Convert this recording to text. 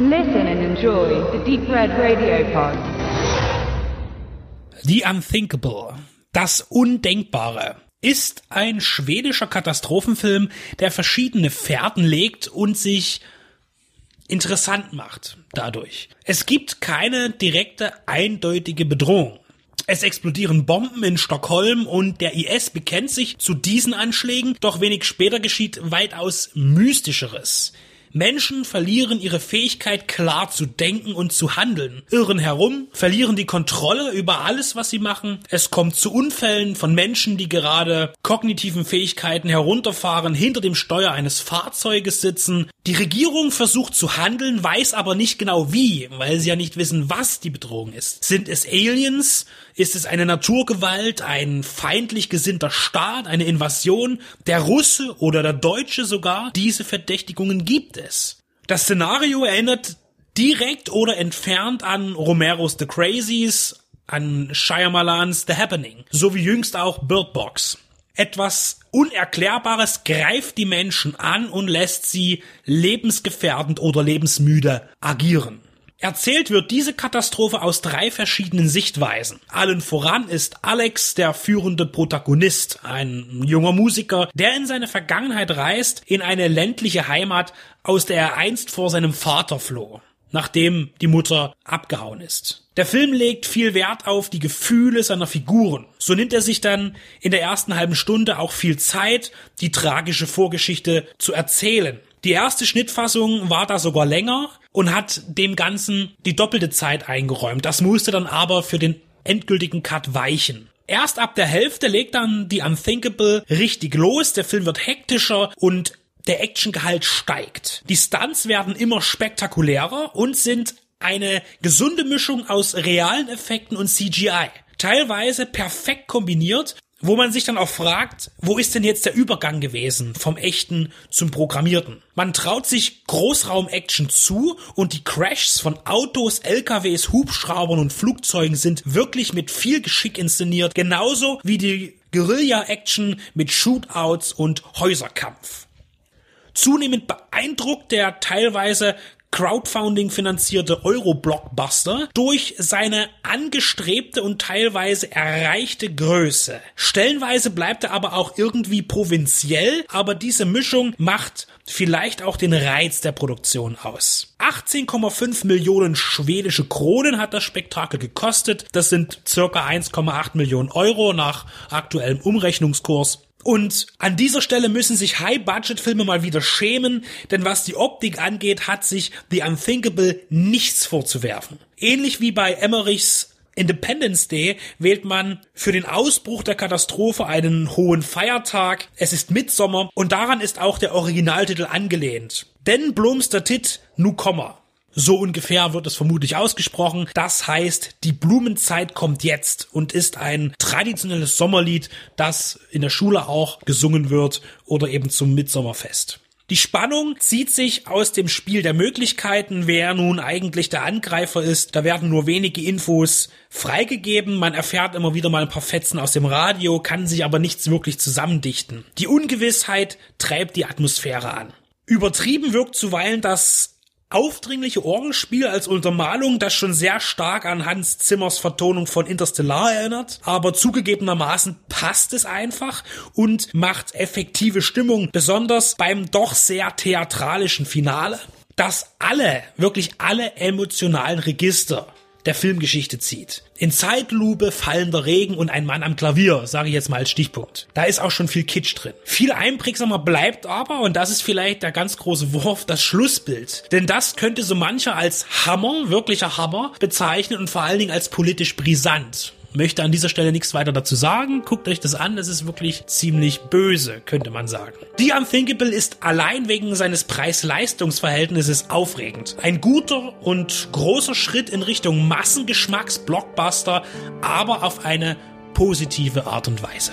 Listen and enjoy the Deep Red Radio Pod. The Unthinkable, das Undenkbare, ist ein schwedischer Katastrophenfilm, der verschiedene Fährten legt und sich interessant macht dadurch. Es gibt keine direkte, eindeutige Bedrohung. Es explodieren Bomben in Stockholm und der IS bekennt sich zu diesen Anschlägen, doch wenig später geschieht weitaus Mystischeres. Menschen verlieren ihre Fähigkeit klar zu denken und zu handeln, irren herum, verlieren die Kontrolle über alles, was sie machen. Es kommt zu Unfällen von Menschen, die gerade kognitiven Fähigkeiten herunterfahren, hinter dem Steuer eines Fahrzeuges sitzen. Die Regierung versucht zu handeln, weiß aber nicht genau wie, weil sie ja nicht wissen, was die Bedrohung ist. Sind es Aliens? Ist es eine Naturgewalt, ein feindlich gesinnter Staat, eine Invasion, der Russe oder der Deutsche sogar? Diese Verdächtigungen gibt es. Das Szenario erinnert direkt oder entfernt an Romeros The Crazies, an Shyamalans The Happening, sowie jüngst auch Bird Box. Etwas Unerklärbares greift die Menschen an und lässt sie lebensgefährdend oder lebensmüde agieren. Erzählt wird diese Katastrophe aus drei verschiedenen Sichtweisen. Allen voran ist Alex der führende Protagonist, ein junger Musiker, der in seine Vergangenheit reist, in eine ländliche Heimat, aus der er einst vor seinem Vater floh, nachdem die Mutter abgehauen ist. Der Film legt viel Wert auf die Gefühle seiner Figuren. So nimmt er sich dann in der ersten halben Stunde auch viel Zeit, die tragische Vorgeschichte zu erzählen. Die erste Schnittfassung war da sogar länger und hat dem Ganzen die doppelte Zeit eingeräumt. Das musste dann aber für den endgültigen Cut weichen. Erst ab der Hälfte legt dann die Unthinkable richtig los. Der Film wird hektischer und der Actiongehalt steigt. Die Stunts werden immer spektakulärer und sind eine gesunde Mischung aus realen Effekten und CGI. Teilweise perfekt kombiniert wo man sich dann auch fragt, wo ist denn jetzt der Übergang gewesen vom echten zum programmierten? Man traut sich Großraum-Action zu und die Crashs von Autos, LKWs, Hubschraubern und Flugzeugen sind wirklich mit viel Geschick inszeniert, genauso wie die Guerilla-Action mit Shootouts und Häuserkampf. Zunehmend beeindruckt der teilweise Crowdfunding finanzierte Euro-Blockbuster durch seine angestrebte und teilweise erreichte Größe. Stellenweise bleibt er aber auch irgendwie provinziell, aber diese Mischung macht vielleicht auch den Reiz der Produktion aus. 18,5 Millionen schwedische Kronen hat das Spektakel gekostet. Das sind circa 1,8 Millionen Euro nach aktuellem Umrechnungskurs. Und an dieser Stelle müssen sich High-Budget-Filme mal wieder schämen, denn was die Optik angeht, hat sich The Unthinkable nichts vorzuwerfen. Ähnlich wie bei Emmerichs Independence Day wählt man für den Ausbruch der Katastrophe einen hohen Feiertag. Es ist Mitsommer und daran ist auch der Originaltitel angelehnt. Denn Blomster Tit nu Komma. So ungefähr wird es vermutlich ausgesprochen. Das heißt, die Blumenzeit kommt jetzt und ist ein traditionelles Sommerlied, das in der Schule auch gesungen wird oder eben zum Mitsommerfest. Die Spannung zieht sich aus dem Spiel der Möglichkeiten, wer nun eigentlich der Angreifer ist. Da werden nur wenige Infos freigegeben. Man erfährt immer wieder mal ein paar Fetzen aus dem Radio, kann sich aber nichts wirklich zusammendichten. Die Ungewissheit treibt die Atmosphäre an. Übertrieben wirkt zuweilen das aufdringliche Orgelspiel als Untermalung, das schon sehr stark an Hans Zimmers Vertonung von Interstellar erinnert, aber zugegebenermaßen passt es einfach und macht effektive Stimmung, besonders beim doch sehr theatralischen Finale, das alle, wirklich alle emotionalen Register der Filmgeschichte zieht. In Zeitlupe, fallender Regen und ein Mann am Klavier, sage ich jetzt mal als Stichpunkt. Da ist auch schon viel Kitsch drin. Viel einprägsamer bleibt aber, und das ist vielleicht der ganz große Wurf, das Schlussbild. Denn das könnte so mancher als Hammer, wirklicher Hammer, bezeichnen und vor allen Dingen als politisch brisant möchte an dieser Stelle nichts weiter dazu sagen. Guckt euch das an, das ist wirklich ziemlich böse, könnte man sagen. The Unthinkable ist allein wegen seines Preis-Leistungs-Verhältnisses aufregend. Ein guter und großer Schritt in Richtung Massengeschmacks-Blockbuster, aber auf eine positive Art und Weise.